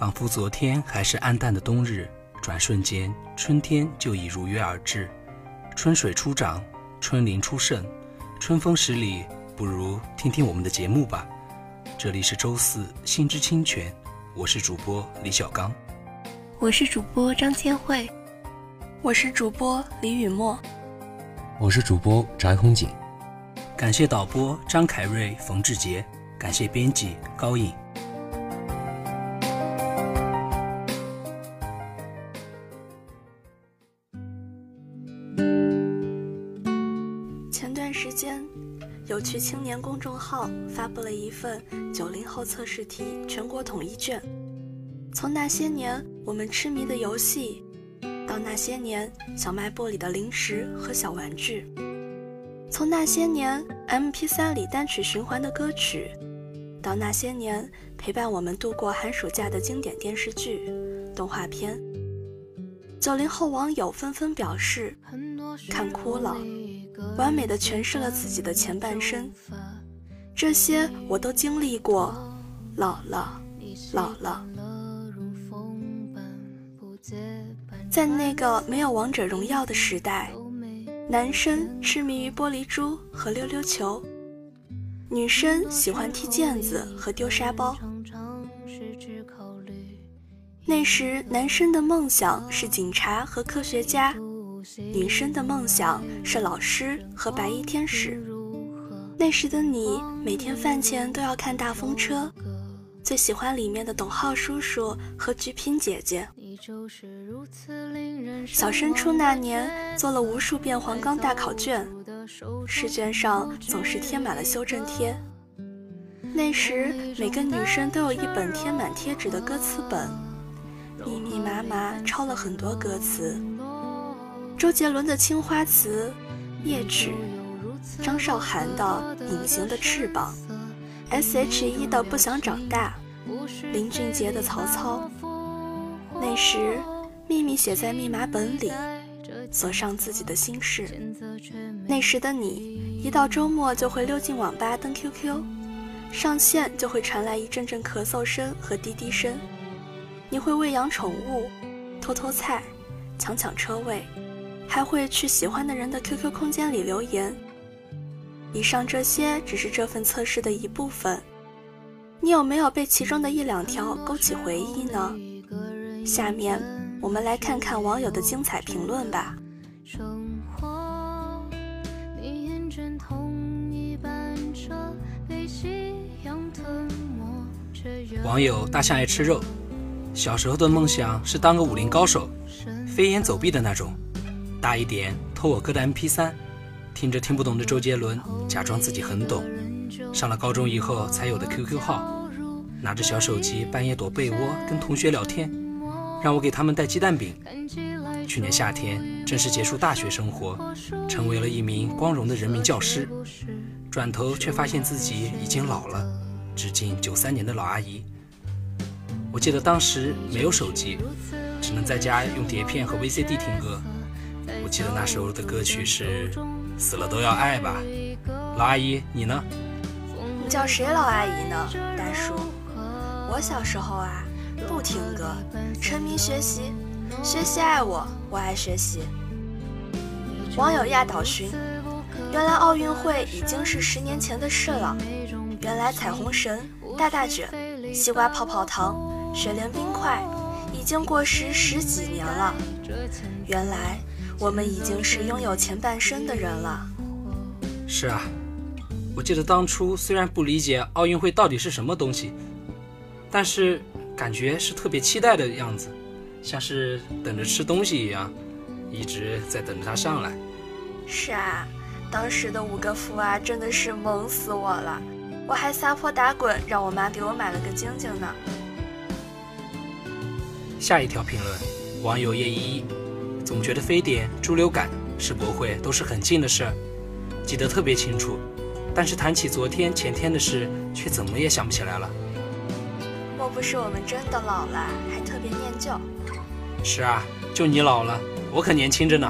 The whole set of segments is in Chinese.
仿佛昨天还是暗淡的冬日，转瞬间春天就已如约而至。春水初长，春林初盛，春风十里，不如听听我们的节目吧。这里是周四心之清泉，我是主播李小刚，我是主播张千惠，我是主播李雨墨，我是主播翟红景。感谢导播张凯瑞、冯志杰，感谢编辑高颖。公众号发布了一份九零后测试题全国统一卷。从那些年我们痴迷的游戏，到那些年小卖部里的零食和小玩具；从那些年 MP3 里单曲循环的歌曲，到那些年陪伴我们度过寒暑假的经典电视剧、动画片。九零后网友纷纷表示，看哭了。完美的诠释了自己的前半生，这些我都经历过。老了，老了。在那个没有王者荣耀的时代，男生痴迷于玻璃珠和溜溜球，女生喜欢踢毽子和丢沙包。那时，男生的梦想是警察和科学家。女生的梦想是老师和白衣天使。那时的你，每天饭前都要看大风车，最喜欢里面的董浩叔叔和鞠萍姐姐。小升初那年，做了无数遍黄冈大考卷，试卷上总是贴满了修正贴。那时，每个女生都有一本贴满贴纸的歌词本，密密麻麻抄了很多歌词。周杰伦的《青花瓷》，夜曲，张韶涵的《隐形的翅膀》，S.H.E 的《不想长大》，林俊杰的《曹操》。那时，秘密写在密码本里，锁上自己的心事。那时的你，一到周末就会溜进网吧登 QQ，上线就会传来一阵阵咳嗽声和滴滴声。你会喂养宠物，偷偷菜，抢抢车位。还会去喜欢的人的 QQ 空间里留言。以上这些只是这份测试的一部分，你有没有被其中的一两条勾起回忆呢？下面我们来看看网友的精彩评论吧。网友大象爱吃肉，小时候的梦想是当个武林高手，飞檐走壁的那种。大一点，偷我哥的 MP3，听着听不懂的周杰伦，假装自己很懂。上了高中以后才有的 QQ 号，拿着小手机半夜躲被窝跟同学聊天，让我给他们带鸡蛋饼。去年夏天正式结束大学生活，成为了一名光荣的人民教师。转头却发现自己已经老了，致敬九三年的老阿姨。我记得当时没有手机，只能在家用碟片和 VCD 听歌。我记得那时候的歌曲是《死了都要爱》吧，老阿姨你呢？你叫谁老阿姨呢，大叔？我小时候啊，不听歌，沉迷学习，学习爱我，我爱学习。网友亚岛寻，原来奥运会已经是十年前的事了。原来彩虹神、大大卷、西瓜泡泡糖、雪莲冰块已经过时十几年了。原来。我们已经是拥有前半生的人了。是啊，我记得当初虽然不理解奥运会到底是什么东西，但是感觉是特别期待的样子，像是等着吃东西一样，一直在等着它上来。是啊，当时的五个福娃真的是萌死我了，我还撒泼打滚，让我妈给我买了个晶晶呢。下一条评论，网友叶依依。总觉得非典、猪流感、世博会都是很近的事儿，记得特别清楚，但是谈起昨天、前天的事，却怎么也想不起来了。莫不是我们真的老了，还特别念旧？是啊，就你老了，我可年轻着呢。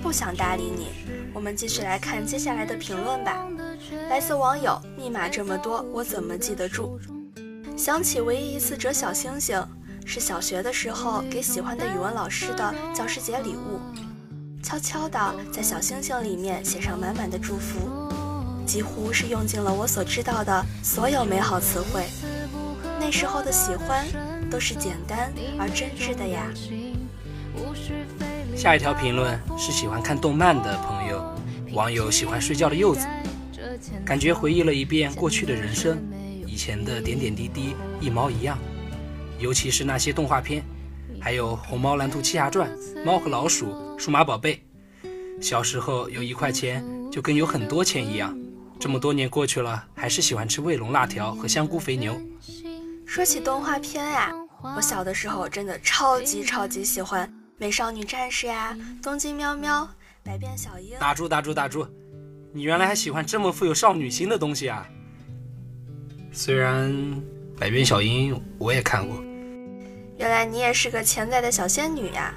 不想搭理你，我们继续来看接下来的评论吧。来自网友：密码这么多，我怎么记得住？想起唯一一次折小星星，是小学的时候给喜欢的语文老师的教师节礼物，悄悄地在小星星里面写上满满的祝福，几乎是用尽了我所知道的所有美好词汇。那时候的喜欢，都是简单而真挚的呀。下一条评论是喜欢看动漫的朋友，网友喜欢睡觉的柚子，感觉回忆了一遍过去的人生，以前的点点滴滴一毛一样，尤其是那些动画片，还有《虹猫蓝兔七侠传》《猫和老鼠》《数码宝贝》。小时候有一块钱就跟有很多钱一样，这么多年过去了，还是喜欢吃卫龙辣条和香菇肥牛。说起动画片呀，我小的时候真的超级超级喜欢《美少女战士》呀，《东京喵喵》《百变小樱》。打住打住打住！你原来还喜欢这么富有少女心的东西啊？虽然《百变小樱》我也看过。原来你也是个潜在的小仙女呀！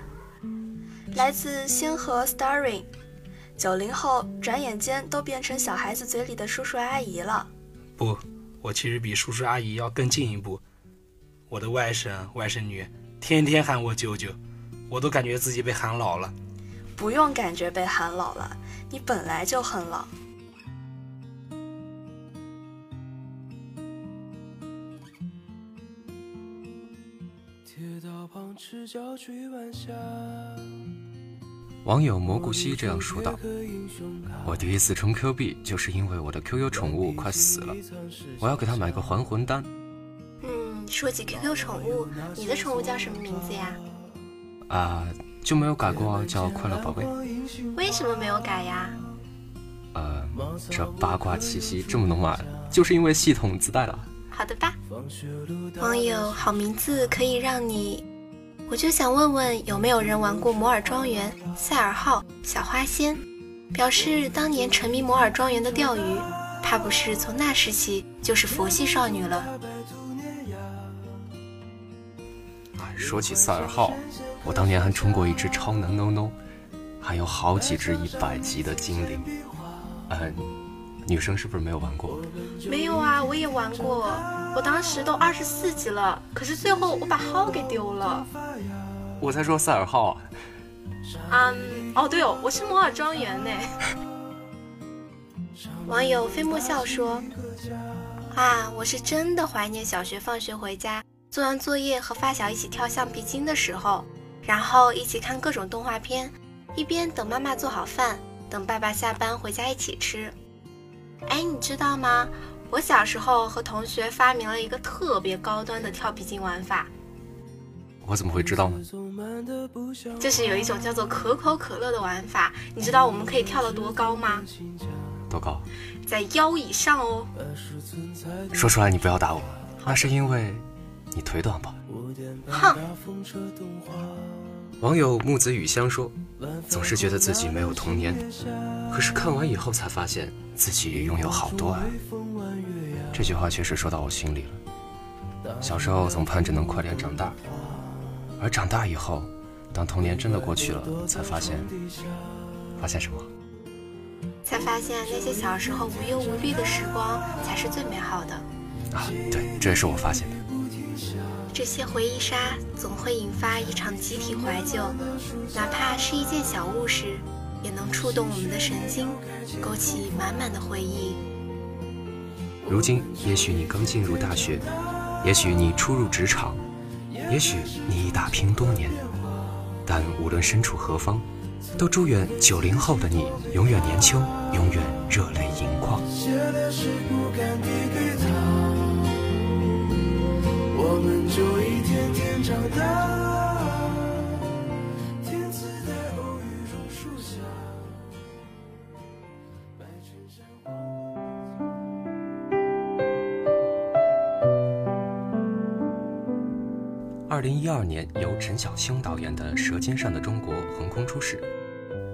来自星河 Starring，九零后转眼间都变成小孩子嘴里的叔叔阿姨了。不。我其实比叔叔阿姨要更进一步，我的外甥外甥女天天喊我舅舅，我都感觉自己被喊老了。不用感觉被喊老了，你本来就很老。网友蘑菇西这样说道：“我第一次充 Q 币，就是因为我的 QQ 宠物快死了，我要给它买个还魂丹。”嗯，说起 QQ 宠物，你的宠物叫什么名字呀？啊，就没有改过，叫快乐宝贝。为什么没有改呀？呃，这八卦气息这么浓啊，就是因为系统自带的。好的吧。网友好名字可以让你。我就想问问，有没有人玩过摩尔庄园、赛尔号、小花仙？表示当年沉迷摩尔庄园的钓鱼，怕不是从那时起就是佛系少女了。说起赛尔号，我当年还充过一只超能 No No，还有好几只一百级的精灵。嗯，女生是不是没有玩过？没有啊，我也玩过。我当时都二十四级了，可是最后我把号给丢了。我在说赛尔号啊。嗯，哦对哦，我是摩尔庄园呢。网友飞沫笑说：“啊，我是真的怀念小学放学回家，做完作业和发小一起跳橡皮筋的时候，然后一起看各种动画片，一边等妈妈做好饭，等爸爸下班回家一起吃。哎，你知道吗？”我小时候和同学发明了一个特别高端的跳皮筋玩法，我怎么会知道呢？就是有一种叫做可口可乐的玩法，你知道我们可以跳得多高吗？多高？在腰以上哦。说出来你不要打我，那是因为你腿短吧？哼。网友木子雨香说：“总是觉得自己没有童年，可是看完以后才发现自己拥有好多爱。”这句话确实说到我心里了。小时候总盼着能快点长大，而长大以后，当童年真的过去了，才发现，发现什么？才发现那些小时候无忧无虑的时光才是最美好的。啊，对，这也是我发现的。这些回忆杀总会引发一场集体怀旧，哪怕是一件小物事，也能触动我们的神经，勾起满满的回忆。如今，也许你刚进入大学，也许你初入职场，也许你已打拼多年，但无论身处何方，都祝愿九零后的你永远年轻，永远热泪盈眶。我们就一天天长大。二零一二年，由陈晓卿导演的《舌尖上的中国》横空出世，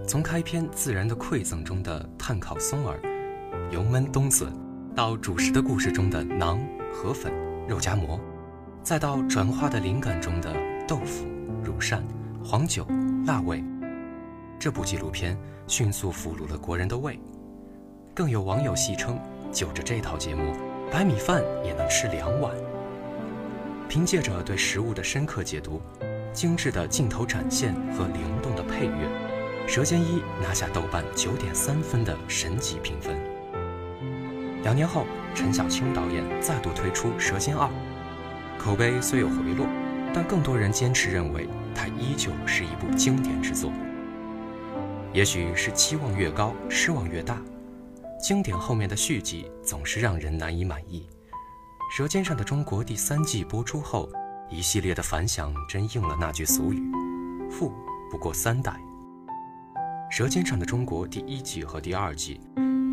从开篇自然的馈赠中的炭烤松耳、油焖冬笋，到主食的故事中的馕、河粉、肉夹馍。再到转化的灵感中的豆腐、乳扇、黄酒、辣味，这部纪录片迅速俘虏了国人的胃。更有网友戏称，就着这套节目，白米饭也能吃两碗。凭借着对食物的深刻解读、精致的镜头展现和灵动的配乐，《舌尖一》拿下豆瓣九点三分的神级评分。两年后，陈小青导演再度推出《舌尖二》，口碑虽有回落，但更多人坚持认为它依旧是一部经典之作。也许是期望越高，失望越大。经典后面的续集总是让人难以满意。《舌尖上的中国》第三季播出后，一系列的反响真应了那句俗语：“富不过三代。”《舌尖上的中国》第一季和第二季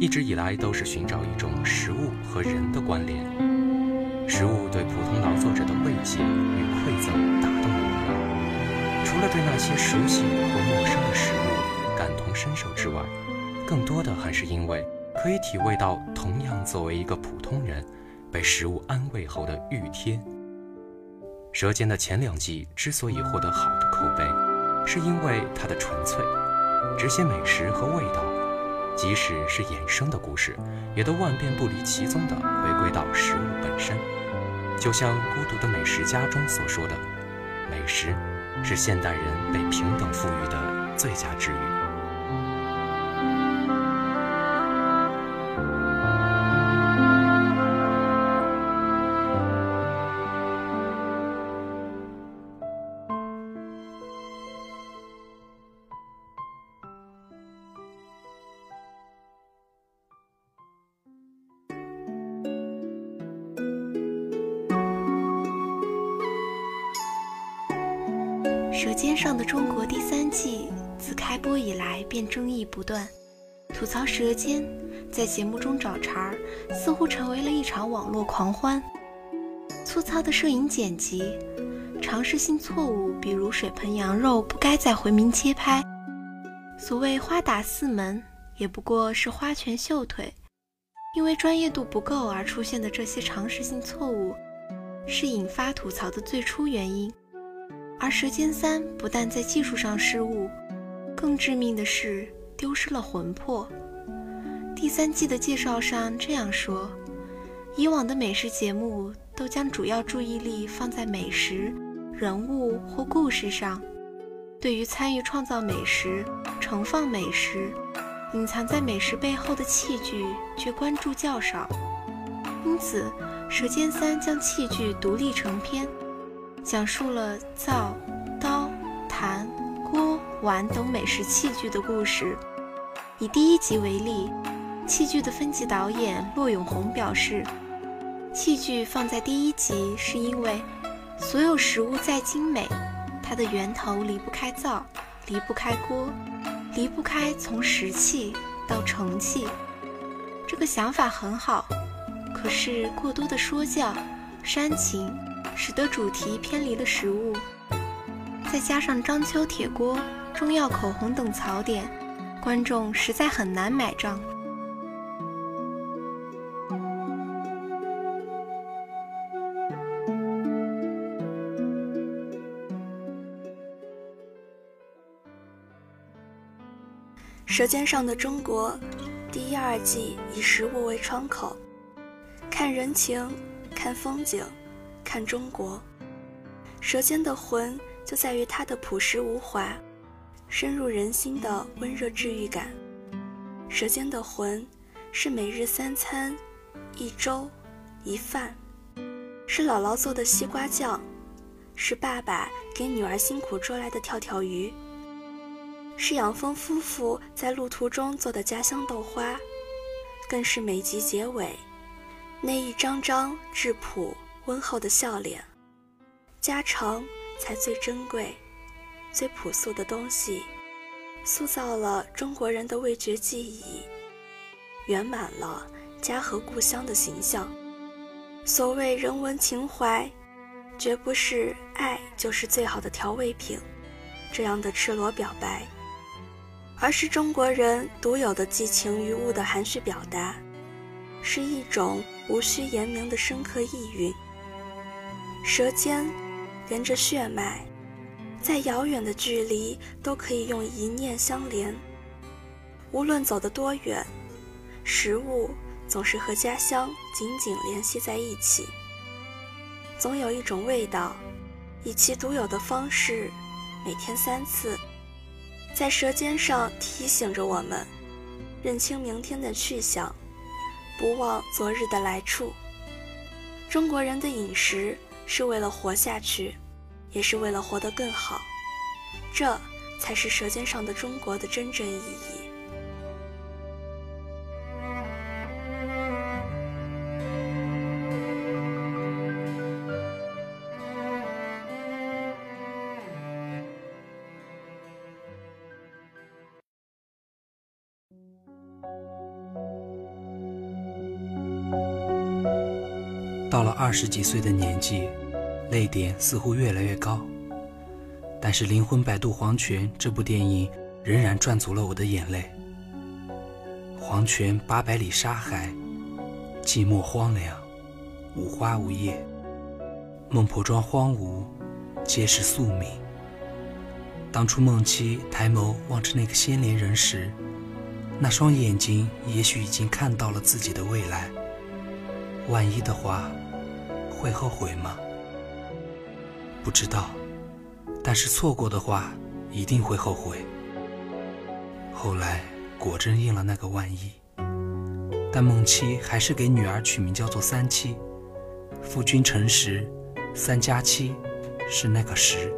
一直以来都是寻找一种食物和人的关联，食物对普通劳作者的慰藉与馈赠打动了我们。除了对那些熟悉或陌生的食物感同身受之外，更多的还是因为可以体味到同样作为一个普通人。被食物安慰后的熨贴。《舌尖》的前两季之所以获得好的口碑，是因为它的纯粹，只写美食和味道，即使是衍生的故事，也都万变不离其宗地回归到食物本身。就像《孤独的美食家》中所说的：“美食是现代人被平等赋予的最佳治愈。”《争议不断，吐槽《舌尖》在节目中找茬，似乎成为了一场网络狂欢。粗糙的摄影剪辑，常识性错误，比如水盆羊肉不该在回民街拍，所谓花打四门，也不过是花拳绣腿。因为专业度不够而出现的这些常识性错误，是引发吐槽的最初原因。而《舌尖三》不但在技术上失误，更致命的是丢失了魂魄。第三季的介绍上这样说：以往的美食节目都将主要注意力放在美食、人物或故事上，对于参与创造美食、盛放美食、隐藏在美食背后的器具却关注较少。因此，《舌尖三》将器具独立成篇。讲述了灶、刀、坛、锅、碗等美食器具的故事。以第一集为例，器具的分级导演骆永红表示，器具放在第一集是因为所有食物再精美，它的源头离不开灶，离不开锅，离不开从食器到盛器。这个想法很好，可是过多的说教、煽情。使得主题偏离了食物，再加上章丘铁锅、中药口红等槽点，观众实在很难买账。《舌尖上的中国》第一、二季以食物为窗口，看人情，看风景。看中国，舌尖的魂就在于它的朴实无华，深入人心的温热治愈感。舌尖的魂是每日三餐，一粥一饭，是姥姥做的西瓜酱，是爸爸给女儿辛苦捉来的跳跳鱼，是养蜂夫妇在路途中做的家乡豆花，更是每集结尾那一张张质朴。温厚的笑脸，家常才最珍贵、最朴素的东西，塑造了中国人的味觉记忆，圆满了家和故乡的形象。所谓人文情怀，绝不是爱就是最好的调味品这样的赤裸表白，而是中国人独有的寄情于物的含蓄表达，是一种无需言明的深刻意蕴。舌尖连着血脉，在遥远的距离都可以用一念相连。无论走得多远，食物总是和家乡紧紧联系在一起。总有一种味道，以其独有的方式，每天三次，在舌尖上提醒着我们，认清明天的去向，不忘昨日的来处。中国人的饮食是为了活下去，也是为了活得更好，这才是舌尖上的中国的真正意义。到了二十几岁的年纪，泪点似乎越来越高。但是《灵魂摆渡黄泉》这部电影仍然赚足了我的眼泪。黄泉八百里沙海，寂寞荒凉，无花无叶。孟婆庄荒芜，皆是宿命。当初孟七抬眸望着那个仙莲人时，那双眼睛也许已经看到了自己的未来。万一的话，会后悔吗？不知道，但是错过的话，一定会后悔。后来果真应了那个万一，但孟七还是给女儿取名叫做三七。夫君诚实，三加七是那个十。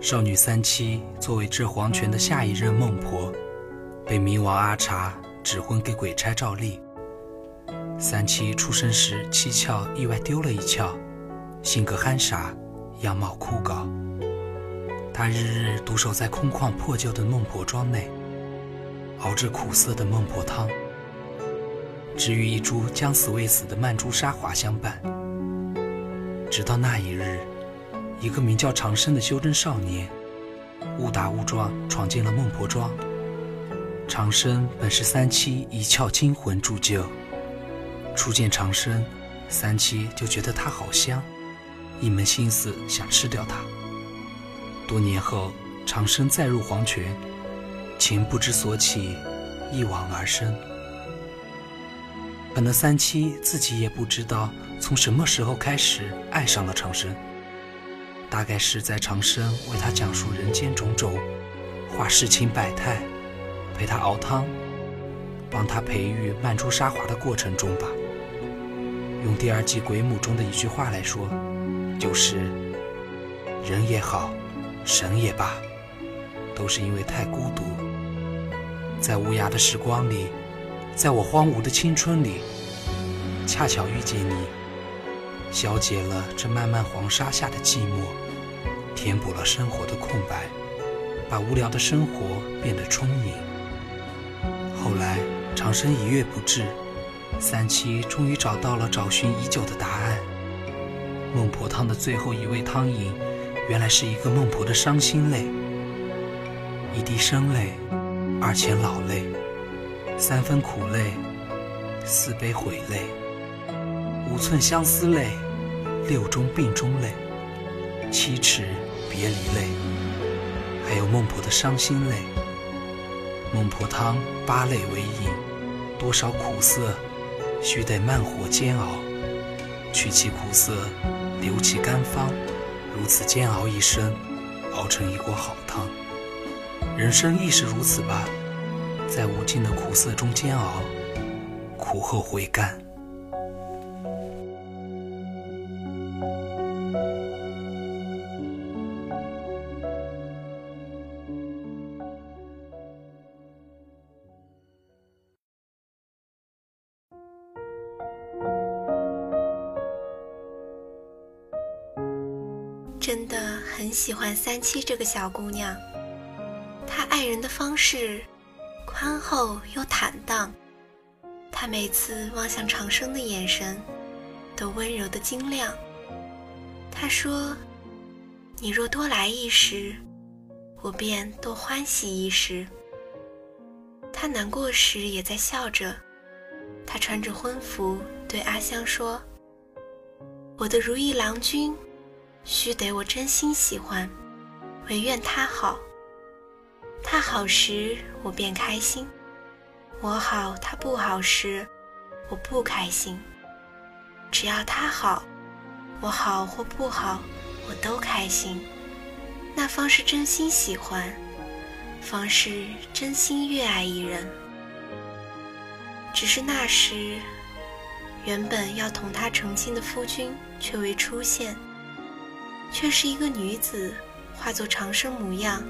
少女三七作为这黄泉的下一任孟婆，被冥王阿茶指婚给鬼差赵丽。三七出生时七窍意外丢了一窍，性格憨傻，样貌枯槁。他日日独守在空旷破旧的孟婆庄内，熬着苦涩的孟婆汤，只与一株将死未死的曼珠沙华相伴。直到那一日，一个名叫长生的修真少年，误打误撞闯进了孟婆庄。长生本是三七一窍精魂铸就。初见长生，三七就觉得他好香，一门心思想吃掉他。多年后，长生再入黄泉，情不知所起，一往而深。可能三七自己也不知道从什么时候开始爱上了长生，大概是在长生为他讲述人间种种，画世情百态，陪他熬汤，帮他培育曼珠沙华的过程中吧。用第二季《鬼母》中的一句话来说，就是“人也好，神也罢，都是因为太孤独，在无涯的时光里，在我荒芜的青春里，恰巧遇见你，消解了这漫漫黄沙下的寂寞，填补了生活的空白，把无聊的生活变得充盈。后来长生一月不至。”三七终于找到了找寻已久的答案。孟婆汤的最后一味汤饮，原来是一个孟婆的伤心泪。一滴生泪，二钱老泪，三分苦泪，四杯悔泪，五寸相思泪，六中病中泪，七尺别离泪，还有孟婆的伤心泪。孟婆汤八泪为饮，多少苦涩。须得慢火煎熬，去其苦涩，留其甘芳，如此煎熬一生，熬成一锅好汤。人生亦是如此吧，在无尽的苦涩中煎熬，苦后回甘。喜欢三七这个小姑娘，她爱人的方式宽厚又坦荡，她每次望向长生的眼神都温柔的晶亮。她说：“你若多来一时，我便多欢喜一时。”她难过时也在笑着，她穿着婚服对阿香说：“我的如意郎君。”须得我真心喜欢，唯愿他好。他好时，我便开心；我好，他不好时，我不开心。只要他好，我好或不好，我都开心。那方是真心喜欢，方是真心越爱一人。只是那时，原本要同他成亲的夫君却未出现，却是一个女子化作长生模样，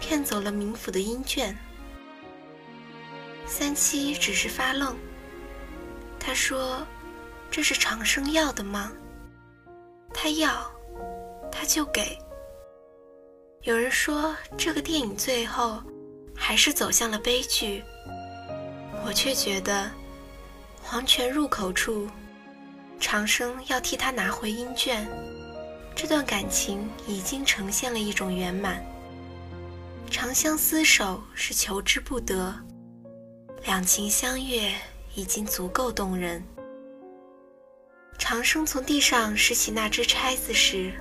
骗走了冥府的阴卷。三七只是发愣。他说：“这是长生要的吗？”他要，他就给。有人说这个电影最后还是走向了悲剧，我却觉得黄泉入口处，长生要替他拿回阴卷，这段感情已经呈现了一种圆满。长相厮守是求之不得，两情相悦已经足够动人。长生从地上拾起那只钗子时，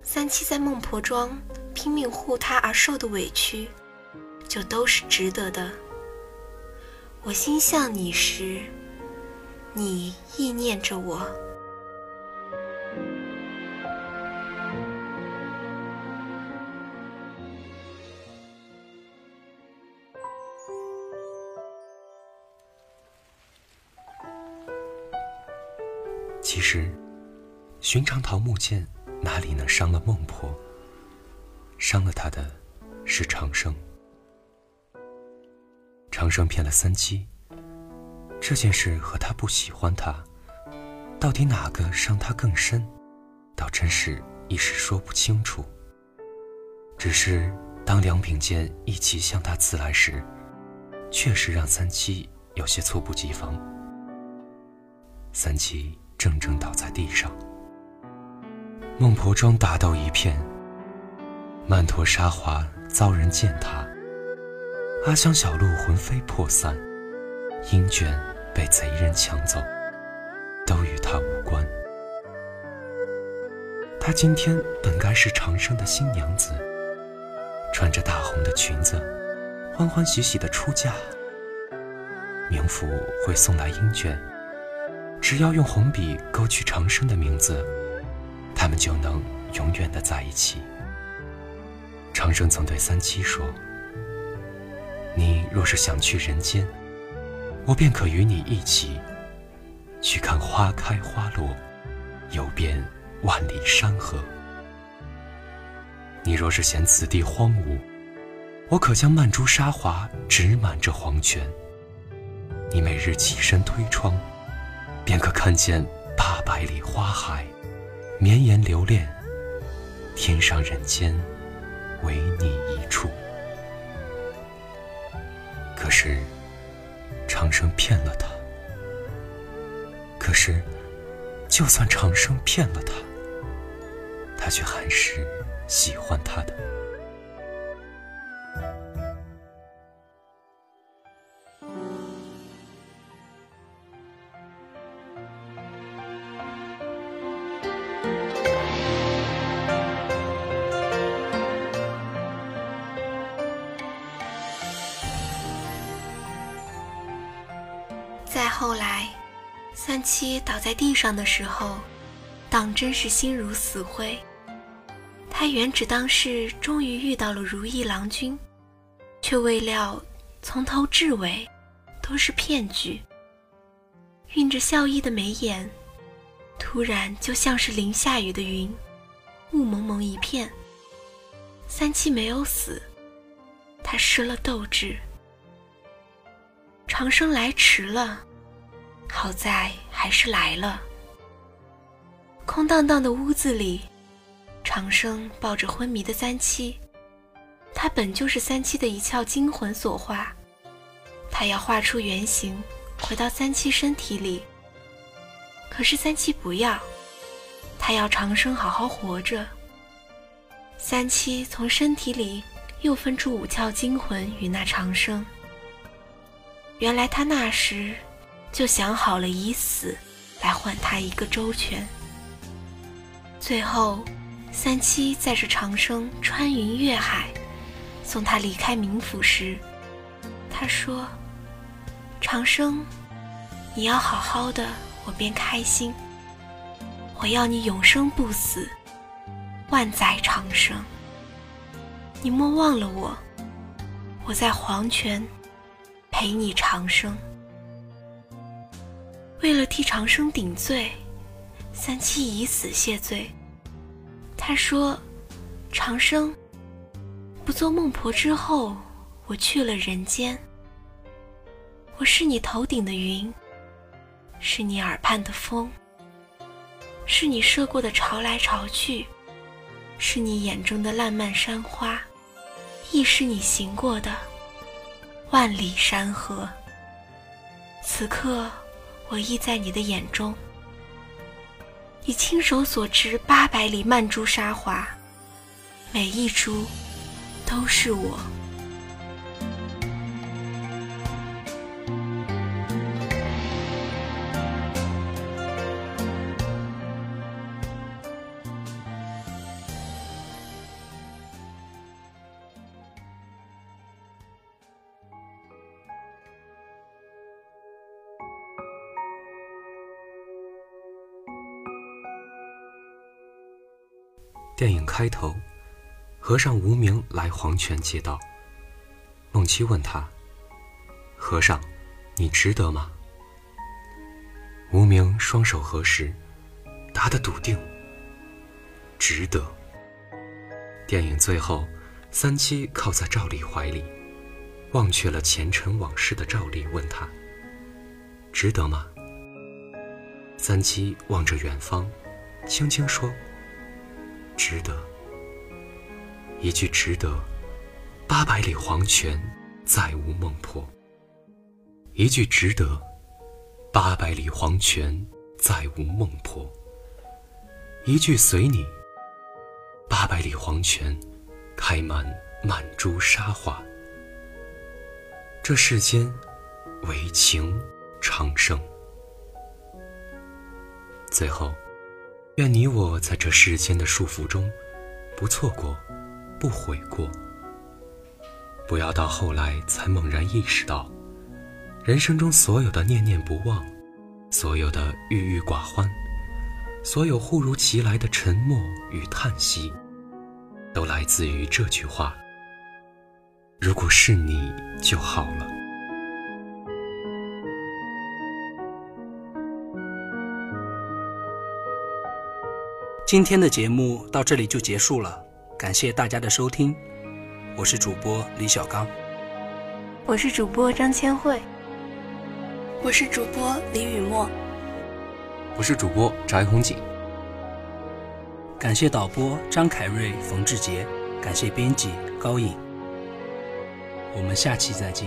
三七在孟婆庄拼命护他而受的委屈，就都是值得的。我心向你时，你意念着我。寻常桃木剑哪里能伤了孟婆？伤了他的，是长生。长生骗了三七，这件事和他不喜欢他，到底哪个伤他更深，倒真是一时说不清楚。只是当两柄剑一起向他刺来时，确实让三七有些猝不及防。三七。怔怔倒在地上，孟婆庄打斗一片，曼陀沙华遭人践踏，阿香小路魂飞魄散，鹰卷被贼人抢走，都与他无关。她今天本该是长生的新娘子，穿着大红的裙子，欢欢喜喜的出嫁。冥府会送来鹰卷。只要用红笔勾去长生的名字，他们就能永远的在一起。长生曾对三七说：“你若是想去人间，我便可与你一起去看花开花落，游遍万里山河。你若是嫌此地荒芜，我可将曼珠沙华植满这黄泉。你每日起身推窗。”便可看见八百里花海，绵延留恋，天上人间，唯你一处。可是，长生骗了他。可是，就算长生骗了他，他却还是喜欢他的。后来，三七倒在地上的时候，当真是心如死灰。他原只当是终于遇到了如意郎君，却未料从头至尾都是骗局。晕着笑意的眉眼，突然就像是淋下雨的云，雾蒙蒙一片。三七没有死，他失了斗志。长生来迟了。好在还是来了。空荡荡的屋子里，长生抱着昏迷的三七。他本就是三七的一窍精魂所化，他要画出原形，回到三七身体里。可是三七不要，他要长生好好活着。三七从身体里又分出五窍精魂与那长生。原来他那时。就想好了以死来换他一个周全。最后，三七载着长生穿云越海，送他离开冥府时，他说：“长生，你要好好的，我便开心。我要你永生不死，万载长生。你莫忘了我，我在黄泉陪你长生。为了替长生顶罪，三七以死谢罪。他说：“长生不做孟婆之后，我去了人间。我是你头顶的云，是你耳畔的风。”是你射过的潮来潮去，是你眼中的烂漫山花，亦是你行过的万里山河。此刻，我亦在你的眼中，你亲手所织八百里曼珠沙华，每一株都是我。电影开头，和尚无名来黄泉借道。孟七问他：“和尚，你值得吗？”无名双手合十，答得笃定：“值得。”电影最后，三七靠在赵丽怀里，忘却了前尘往事的赵丽问他：“值得吗？”三七望着远方，轻轻说。值得，一句值得，八百里黄泉再无孟婆。一句值得，八百里黄泉再无孟婆。一句随你，八百里黄泉开满满珠沙华。这世间唯情长生。最后。愿你我在这世间的束缚中，不错过，不悔过。不要到后来才猛然意识到，人生中所有的念念不忘，所有的郁郁寡欢，所有忽如其来的沉默与叹息，都来自于这句话：如果是你就好了。今天的节目到这里就结束了，感谢大家的收听，我是主播李小刚，我是主播张千惠，我是主播李雨墨，我是主播翟红锦，感谢导播张凯瑞、冯志杰，感谢编辑高颖，我们下期再见。